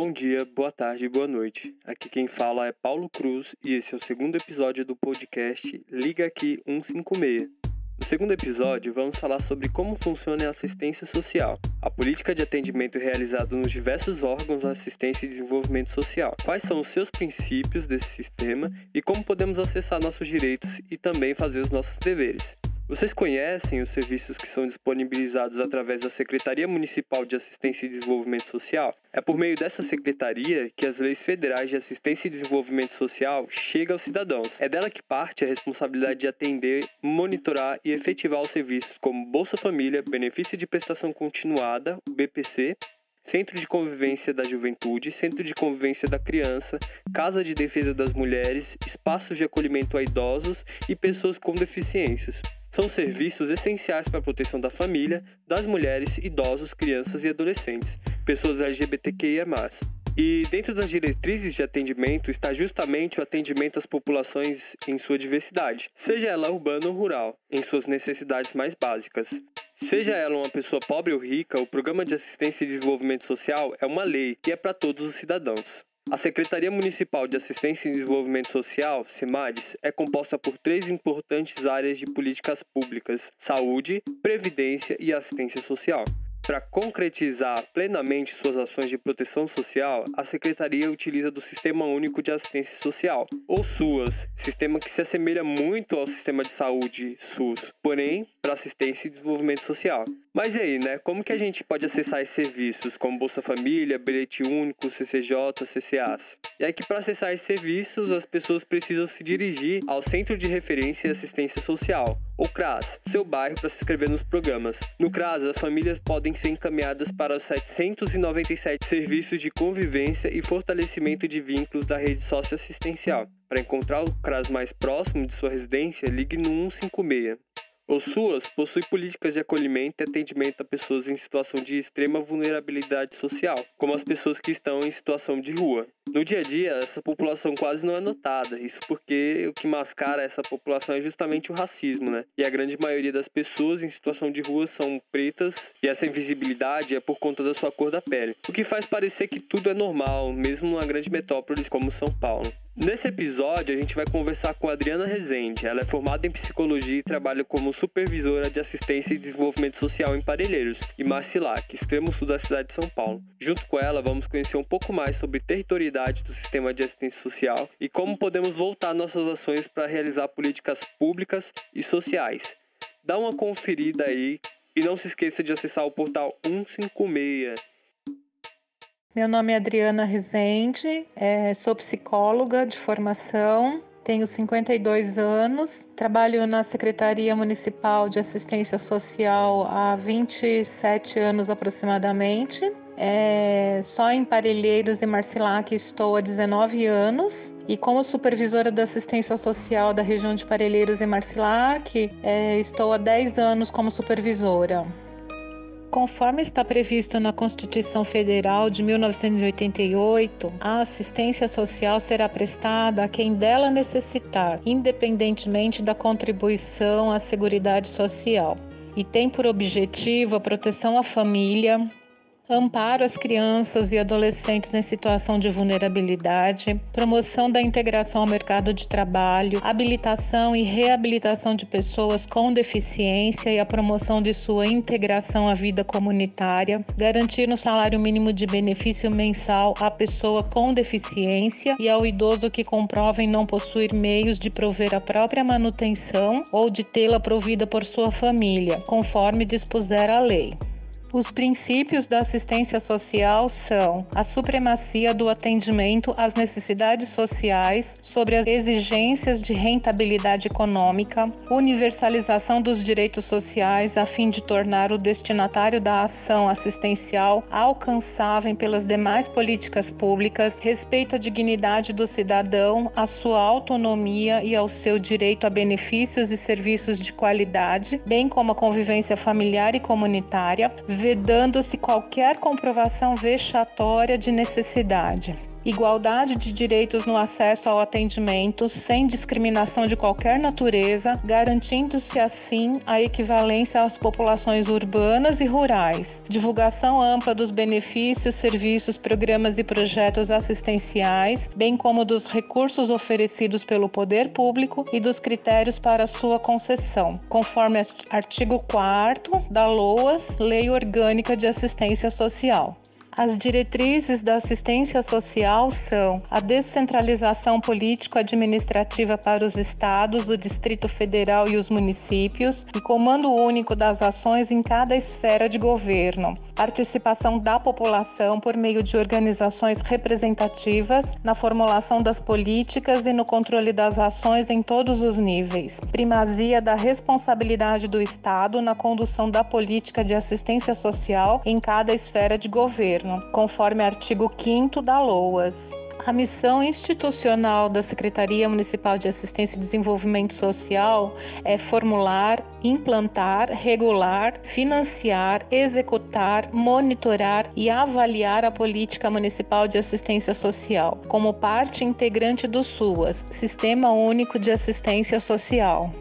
Bom dia, boa tarde, boa noite. Aqui quem fala é Paulo Cruz e esse é o segundo episódio do podcast Liga Aqui 156. No segundo episódio, vamos falar sobre como funciona a assistência social, a política de atendimento realizado nos diversos órgãos da assistência e desenvolvimento social, quais são os seus princípios desse sistema e como podemos acessar nossos direitos e também fazer os nossos deveres. Vocês conhecem os serviços que são disponibilizados através da Secretaria Municipal de Assistência e Desenvolvimento Social? É por meio dessa secretaria que as leis federais de assistência e desenvolvimento social chegam aos cidadãos. É dela que parte a responsabilidade de atender, monitorar e efetivar os serviços como Bolsa Família, Benefício de Prestação Continuada, BPC, Centro de Convivência da Juventude, Centro de Convivência da Criança, Casa de Defesa das Mulheres, espaços de acolhimento a idosos e pessoas com deficiências. São serviços essenciais para a proteção da família, das mulheres, idosos, crianças e adolescentes, pessoas LGBTQIA+. E dentro das diretrizes de atendimento está justamente o atendimento às populações em sua diversidade, seja ela urbana ou rural, em suas necessidades mais básicas. Seja ela uma pessoa pobre ou rica, o Programa de Assistência e Desenvolvimento Social é uma lei que é para todos os cidadãos. A Secretaria Municipal de Assistência e Desenvolvimento Social, SEMADES, é composta por três importantes áreas de políticas públicas: saúde, previdência e assistência social. Para concretizar plenamente suas ações de proteção social, a Secretaria utiliza do Sistema Único de Assistência Social, ou SUAS, sistema que se assemelha muito ao sistema de saúde SUS, porém para assistência e desenvolvimento social. Mas e aí, né? Como que a gente pode acessar esses serviços, como Bolsa Família, Bilhete Único, CCJ, CCAs? E é que para acessar esses serviços, as pessoas precisam se dirigir ao Centro de Referência e Assistência Social, ou CRAS, seu bairro para se inscrever nos programas. No CRAS, as famílias podem ser encaminhadas para os 797 serviços de convivência e fortalecimento de vínculos da rede socioassistencial. Para encontrar o CRAS mais próximo de sua residência, ligue no 156. O SUAS possui políticas de acolhimento e atendimento a pessoas em situação de extrema vulnerabilidade social, como as pessoas que estão em situação de rua. No dia a dia, essa população quase não é notada, isso porque o que mascara essa população é justamente o racismo, né? E a grande maioria das pessoas em situação de rua são pretas, e essa invisibilidade é por conta da sua cor da pele, o que faz parecer que tudo é normal, mesmo numa grande metrópole como São Paulo. Nesse episódio, a gente vai conversar com Adriana Rezende. Ela é formada em psicologia e trabalha como supervisora de assistência e desenvolvimento social em Parelheiros e Marcilac, extremo sul da cidade de São Paulo. Junto com ela, vamos conhecer um pouco mais sobre territorialidade do sistema de assistência social e como podemos voltar nossas ações para realizar políticas públicas e sociais. Dá uma conferida aí e não se esqueça de acessar o portal 156 meu nome é Adriana Rezende, é, sou psicóloga de formação, tenho 52 anos, trabalho na Secretaria Municipal de Assistência Social há 27 anos aproximadamente. É, só em Parelheiros e Marcilac estou há 19 anos e como supervisora da assistência social da região de Parelheiros e Marcilac, é, estou há 10 anos como supervisora. Conforme está previsto na Constituição Federal de 1988, a assistência social será prestada a quem dela necessitar, independentemente da contribuição à Seguridade Social, e tem por objetivo a proteção à família, amparo às crianças e adolescentes em situação de vulnerabilidade, promoção da integração ao mercado de trabalho, habilitação e reabilitação de pessoas com deficiência e a promoção de sua integração à vida comunitária, garantir um salário mínimo de benefício mensal à pessoa com deficiência e ao idoso que comprovem não possuir meios de prover a própria manutenção ou de tê-la provida por sua família, conforme dispuser a lei. Os princípios da assistência social são a supremacia do atendimento às necessidades sociais sobre as exigências de rentabilidade econômica, universalização dos direitos sociais a fim de tornar o destinatário da ação assistencial alcançável pelas demais políticas públicas, respeito à dignidade do cidadão, à sua autonomia e ao seu direito a benefícios e serviços de qualidade, bem como a convivência familiar e comunitária vedando-se qualquer comprovação vexatória de necessidade igualdade de direitos no acesso ao atendimento, sem discriminação de qualquer natureza, garantindo-se assim a equivalência às populações urbanas e rurais, divulgação ampla dos benefícios, serviços, programas e projetos assistenciais, bem como dos recursos oferecidos pelo poder público e dos critérios para sua concessão, conforme artigo 4 da LOAS, Lei Orgânica de Assistência Social. As diretrizes da assistência social são a descentralização político-administrativa para os estados, o Distrito Federal e os municípios, e comando único das ações em cada esfera de governo, participação da população por meio de organizações representativas na formulação das políticas e no controle das ações em todos os níveis, primazia da responsabilidade do Estado na condução da política de assistência social em cada esfera de governo governo, conforme artigo 5 da LOAS. A missão institucional da Secretaria Municipal de Assistência e Desenvolvimento Social é formular, implantar, regular, financiar, executar, monitorar e avaliar a política municipal de assistência social, como parte integrante do SUAS, Sistema Único de Assistência Social.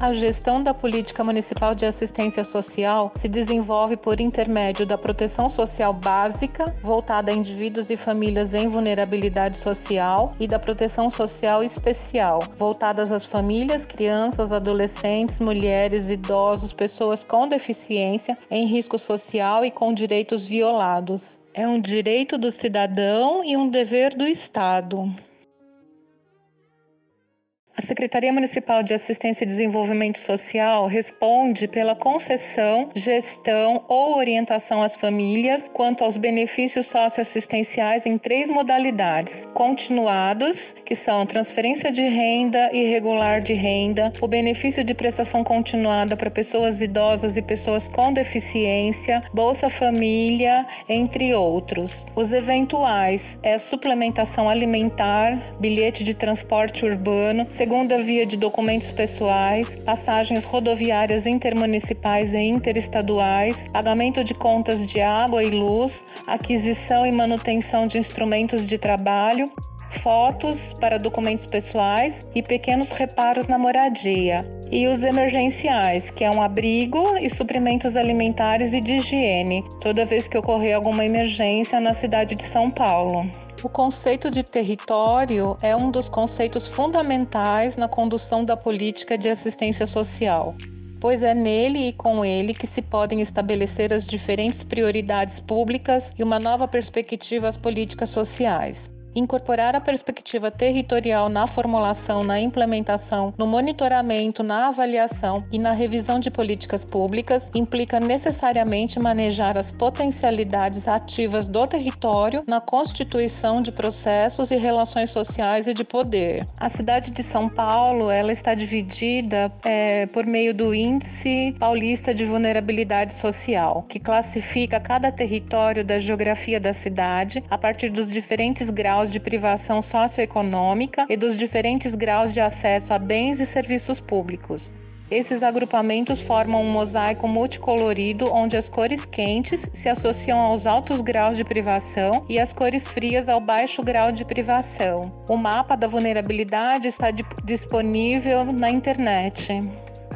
A gestão da política municipal de assistência social se desenvolve por intermédio da proteção social básica, voltada a indivíduos e famílias em vulnerabilidade social, e da proteção social especial, voltadas às famílias, crianças, adolescentes, mulheres, idosos, pessoas com deficiência em risco social e com direitos violados. É um direito do cidadão e um dever do Estado. A Secretaria Municipal de Assistência e Desenvolvimento Social responde pela concessão, gestão ou orientação às famílias quanto aos benefícios socioassistenciais em três modalidades: continuados, que são transferência de renda e regular de renda, o benefício de prestação continuada para pessoas idosas e pessoas com deficiência, Bolsa Família, entre outros. Os eventuais é suplementação alimentar, bilhete de transporte urbano, segunda via de documentos pessoais, passagens rodoviárias intermunicipais e interestaduais, pagamento de contas de água e luz, aquisição e manutenção de instrumentos de trabalho, fotos para documentos pessoais e pequenos reparos na moradia. E os emergenciais, que é um abrigo e suprimentos alimentares e de higiene, toda vez que ocorrer alguma emergência na cidade de São Paulo. O conceito de território é um dos conceitos fundamentais na condução da política de assistência social, pois é nele e com ele que se podem estabelecer as diferentes prioridades públicas e uma nova perspectiva às políticas sociais. Incorporar a perspectiva territorial na formulação, na implementação, no monitoramento, na avaliação e na revisão de políticas públicas implica necessariamente manejar as potencialidades ativas do território na constituição de processos e relações sociais e de poder. A cidade de São Paulo ela está dividida é, por meio do Índice Paulista de Vulnerabilidade Social, que classifica cada território da geografia da cidade a partir dos diferentes graus graus de privação socioeconômica e dos diferentes graus de acesso a bens e serviços públicos. Esses agrupamentos formam um mosaico multicolorido onde as cores quentes se associam aos altos graus de privação e as cores frias ao baixo grau de privação. O mapa da vulnerabilidade está disponível na internet.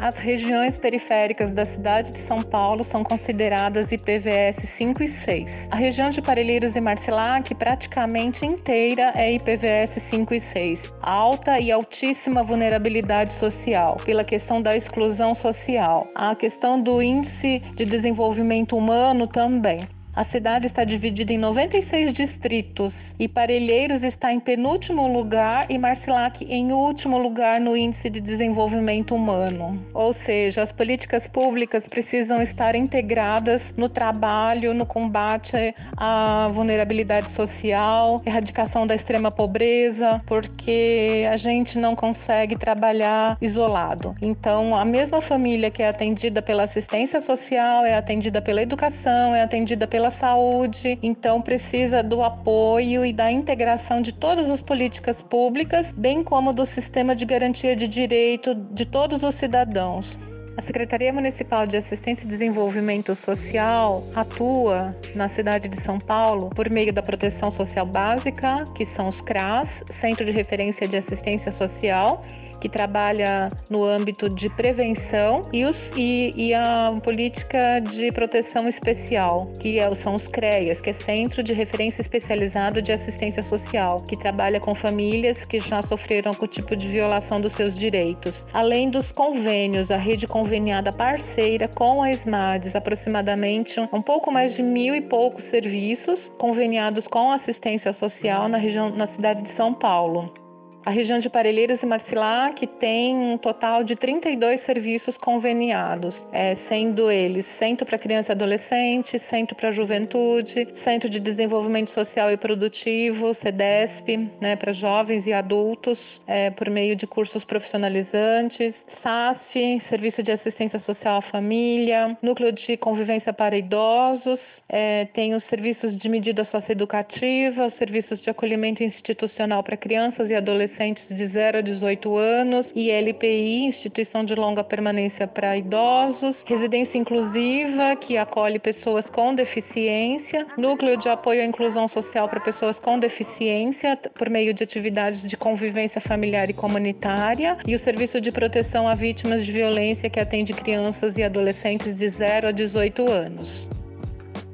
As regiões periféricas da cidade de São Paulo são consideradas IPVS 5 e 6. A região de Parelheiros e Marcilac praticamente inteira é IPVS 5 e 6. Alta e altíssima vulnerabilidade social, pela questão da exclusão social. A questão do índice de desenvolvimento humano também. A cidade está dividida em 96 distritos e Parelheiros está em penúltimo lugar e Marcilac em último lugar no Índice de Desenvolvimento Humano. Ou seja, as políticas públicas precisam estar integradas no trabalho, no combate à vulnerabilidade social, erradicação da extrema pobreza, porque a gente não consegue trabalhar isolado. Então, a mesma família que é atendida pela assistência social, é atendida pela educação, é atendida pela pela saúde, então precisa do apoio e da integração de todas as políticas públicas, bem como do sistema de garantia de direito de todos os cidadãos. A Secretaria Municipal de Assistência e Desenvolvimento Social atua na cidade de São Paulo por meio da Proteção Social Básica, que são os CRAS, Centro de Referência de Assistência Social, que trabalha no âmbito de prevenção, e, os, e, e a política de proteção especial, que é, são os CREAS, que é Centro de Referência Especializado de Assistência Social, que trabalha com famílias que já sofreram algum tipo de violação dos seus direitos. Além dos convênios, a rede conveniada parceira com a SMADES, aproximadamente um pouco mais de mil e poucos serviços conveniados com assistência social na região, na cidade de São Paulo. A região de Parelheiros e Marcilac tem um total de 32 serviços conveniados, é, sendo eles Centro para Criança e Adolescente, Centro para Juventude, Centro de Desenvolvimento Social e Produtivo, CEDESP, né, para jovens e adultos, é, por meio de cursos profissionalizantes, SASF, Serviço de Assistência Social à Família, Núcleo de Convivência para Idosos, é, tem os serviços de medida socioeducativa, os serviços de acolhimento institucional para crianças e adolescentes adolescentes de 0 a 18 anos, ILPI, Instituição de Longa Permanência para Idosos, Residência Inclusiva, que acolhe pessoas com deficiência, Núcleo de Apoio à Inclusão Social para Pessoas com Deficiência, por meio de atividades de convivência familiar e comunitária, e o Serviço de Proteção a Vítimas de Violência, que atende crianças e adolescentes de 0 a 18 anos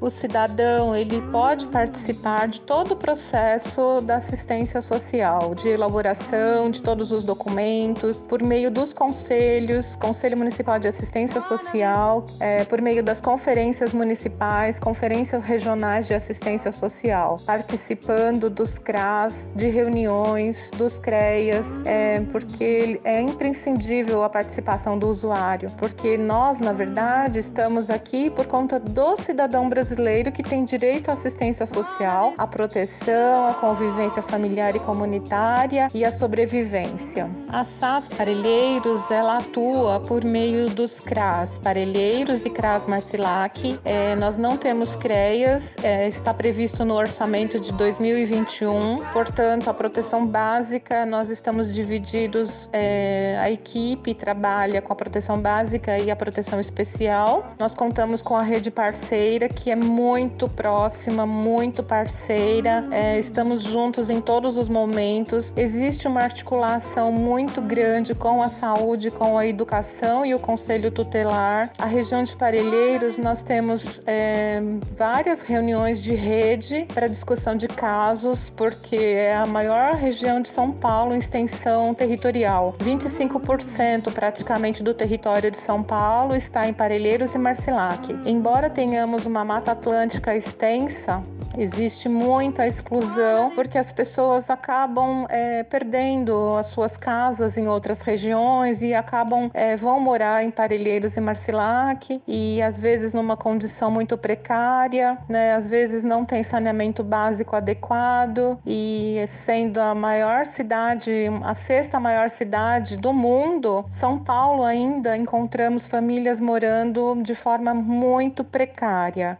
o cidadão ele pode participar de todo o processo da assistência social, de elaboração de todos os documentos, por meio dos conselhos, Conselho Municipal de Assistência Social, é, por meio das conferências municipais, conferências regionais de assistência social, participando dos CRAS, de reuniões, dos CREAS, é, porque é imprescindível a participação do usuário, porque nós, na verdade, estamos aqui por conta do cidadão brasileiro brasileiro que tem direito à assistência social, à proteção, à convivência familiar e comunitária e à sobrevivência. A SAS Parelheiros ela atua por meio dos CRAS Parelheiros e CRAS Marcilac. É, nós não temos CREAS, é, está previsto no orçamento de 2021, portanto, a proteção básica nós estamos divididos, é, a equipe trabalha com a proteção básica e a proteção especial. Nós contamos com a rede parceira que é muito próxima, muito parceira, é, estamos juntos em todos os momentos. Existe uma articulação muito grande com a saúde, com a educação e o Conselho Tutelar. A região de Parelheiros, nós temos é, várias reuniões de rede para discussão de casos, porque é a maior região de São Paulo em extensão territorial. 25% praticamente do território de São Paulo está em Parelheiros e Marcilac. Embora tenhamos uma mata Mata Atlântica extensa, existe muita exclusão porque as pessoas acabam é, perdendo as suas casas em outras regiões e acabam é, vão morar em Parelheiros e Marcilac e às vezes numa condição muito precária, né? Às vezes não tem saneamento básico adequado e sendo a maior cidade, a sexta maior cidade do mundo, São Paulo ainda encontramos famílias morando de forma muito precária.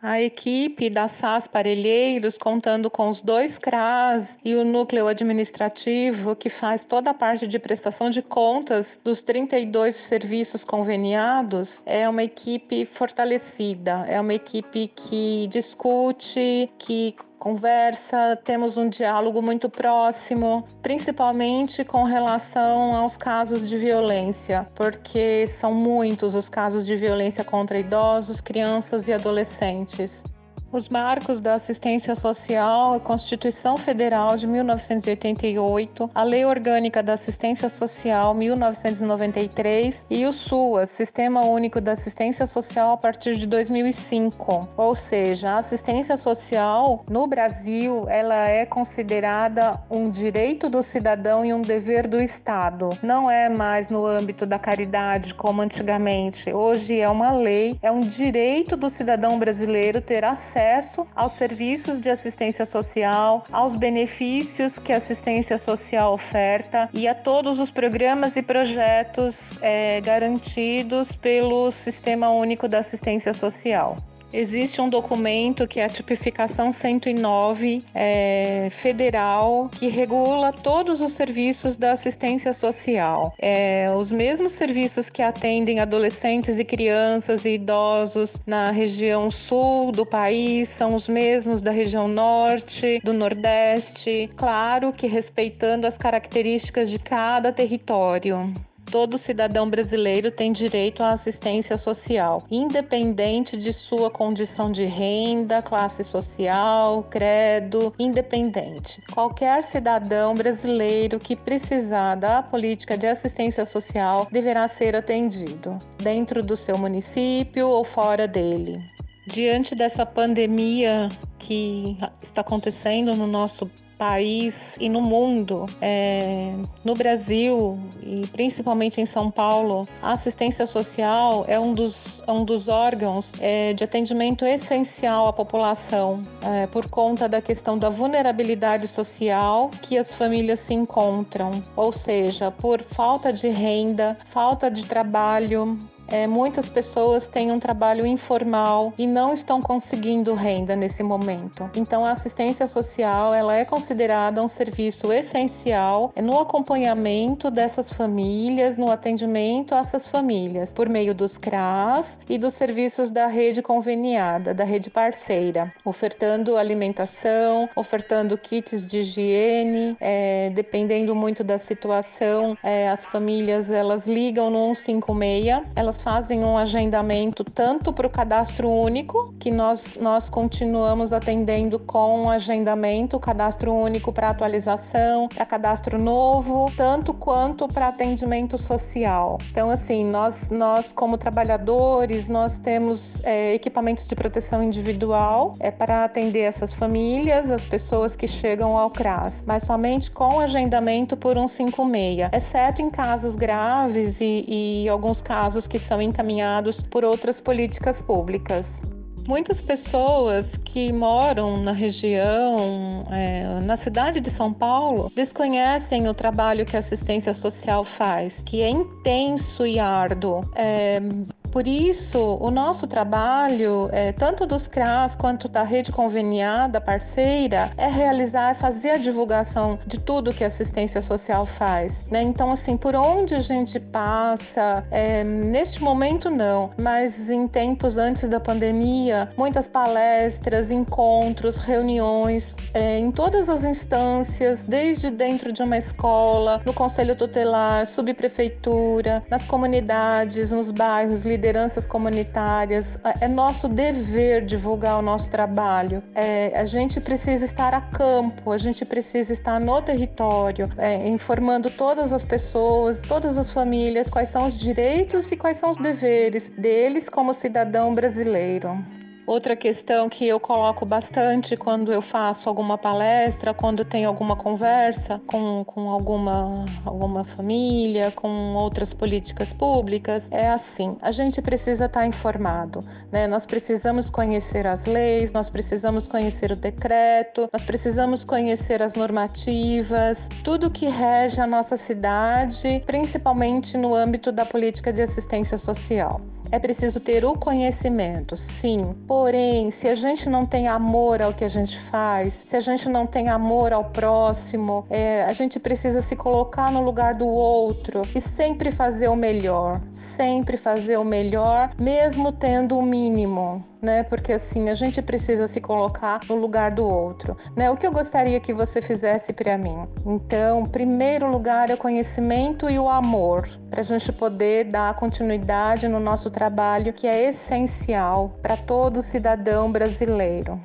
A equipe da SAS Parelheiros, contando com os dois CRAS e o núcleo administrativo, que faz toda a parte de prestação de contas dos 32 serviços conveniados, é uma equipe fortalecida, é uma equipe que discute, que conversa, temos um diálogo muito próximo, principalmente com relação aos casos de violência, porque são muitos os casos de violência contra idosos, crianças e adolescentes. Os marcos da assistência social, a Constituição Federal de 1988, a Lei Orgânica da Assistência Social 1993 e o SUAS, Sistema Único da Assistência Social a partir de 2005. Ou seja, a assistência social no Brasil, ela é considerada um direito do cidadão e um dever do Estado. Não é mais no âmbito da caridade como antigamente. Hoje é uma lei, é um direito do cidadão brasileiro ter acesso acesso aos serviços de assistência social, aos benefícios que a assistência social oferta e a todos os programas e projetos é, garantidos pelo Sistema Único da Assistência Social. Existe um documento que é a tipificação 109 é, federal que regula todos os serviços da assistência social. É, os mesmos serviços que atendem adolescentes e crianças e idosos na região sul do país são os mesmos da região norte, do nordeste, claro que respeitando as características de cada território. Todo cidadão brasileiro tem direito à assistência social, independente de sua condição de renda, classe social, credo, independente. Qualquer cidadão brasileiro que precisar da política de assistência social deverá ser atendido, dentro do seu município ou fora dele. Diante dessa pandemia que está acontecendo no nosso país e no mundo, é, no Brasil e principalmente em São Paulo, a assistência social é um dos, é um dos órgãos é, de atendimento essencial à população, é, por conta da questão da vulnerabilidade social que as famílias se encontram, ou seja, por falta de renda, falta de trabalho, é, muitas pessoas têm um trabalho informal e não estão conseguindo renda nesse momento. Então, a assistência social ela é considerada um serviço essencial no acompanhamento dessas famílias, no atendimento a essas famílias, por meio dos CRAS e dos serviços da rede conveniada, da rede parceira, ofertando alimentação, ofertando kits de higiene, é, dependendo muito da situação, é, as famílias elas ligam no 156, elas fazem um agendamento tanto para o cadastro único, que nós, nós continuamos atendendo com agendamento, cadastro único para atualização, para cadastro novo, tanto quanto para atendimento social. Então, assim, nós, nós como trabalhadores, nós temos é, equipamentos de proteção individual é, para atender essas famílias, as pessoas que chegam ao CRAS, mas somente com agendamento por 156, exceto em casos graves e, e alguns casos que são encaminhados por outras políticas públicas. Muitas pessoas que moram na região, é, na cidade de São Paulo, desconhecem o trabalho que a assistência social faz, que é intenso e árduo. É, por isso, o nosso trabalho, é, tanto dos CRAS quanto da rede conveniada parceira, é realizar, fazer a divulgação de tudo que a assistência social faz. Né? Então, assim, por onde a gente passa, é, neste momento não, mas em tempos antes da pandemia, muitas palestras, encontros, reuniões, é, em todas as instâncias, desde dentro de uma escola, no conselho tutelar, subprefeitura, nas comunidades, nos bairros, lideranças comunitárias. É nosso dever divulgar o nosso trabalho. É, a gente precisa estar a campo, a gente precisa estar no território, é, informando todas as pessoas, todas as famílias, quais são os direitos e quais são os deveres deles como cidadão brasileiro. Outra questão que eu coloco bastante quando eu faço alguma palestra, quando tenho alguma conversa com, com alguma, alguma família, com outras políticas públicas, é assim: a gente precisa estar informado, né? Nós precisamos conhecer as leis, nós precisamos conhecer o decreto, nós precisamos conhecer as normativas, tudo que rege a nossa cidade, principalmente no âmbito da política de assistência social. É preciso ter o conhecimento, sim. Porém, se a gente não tem amor ao que a gente faz, se a gente não tem amor ao próximo, é, a gente precisa se colocar no lugar do outro e sempre fazer o melhor. Sempre fazer o melhor, mesmo tendo o mínimo né? Porque assim, a gente precisa se colocar no lugar do outro, né? O que eu gostaria que você fizesse para mim? Então, primeiro lugar é o conhecimento e o amor, para a gente poder dar continuidade no nosso trabalho, que é essencial para todo cidadão brasileiro.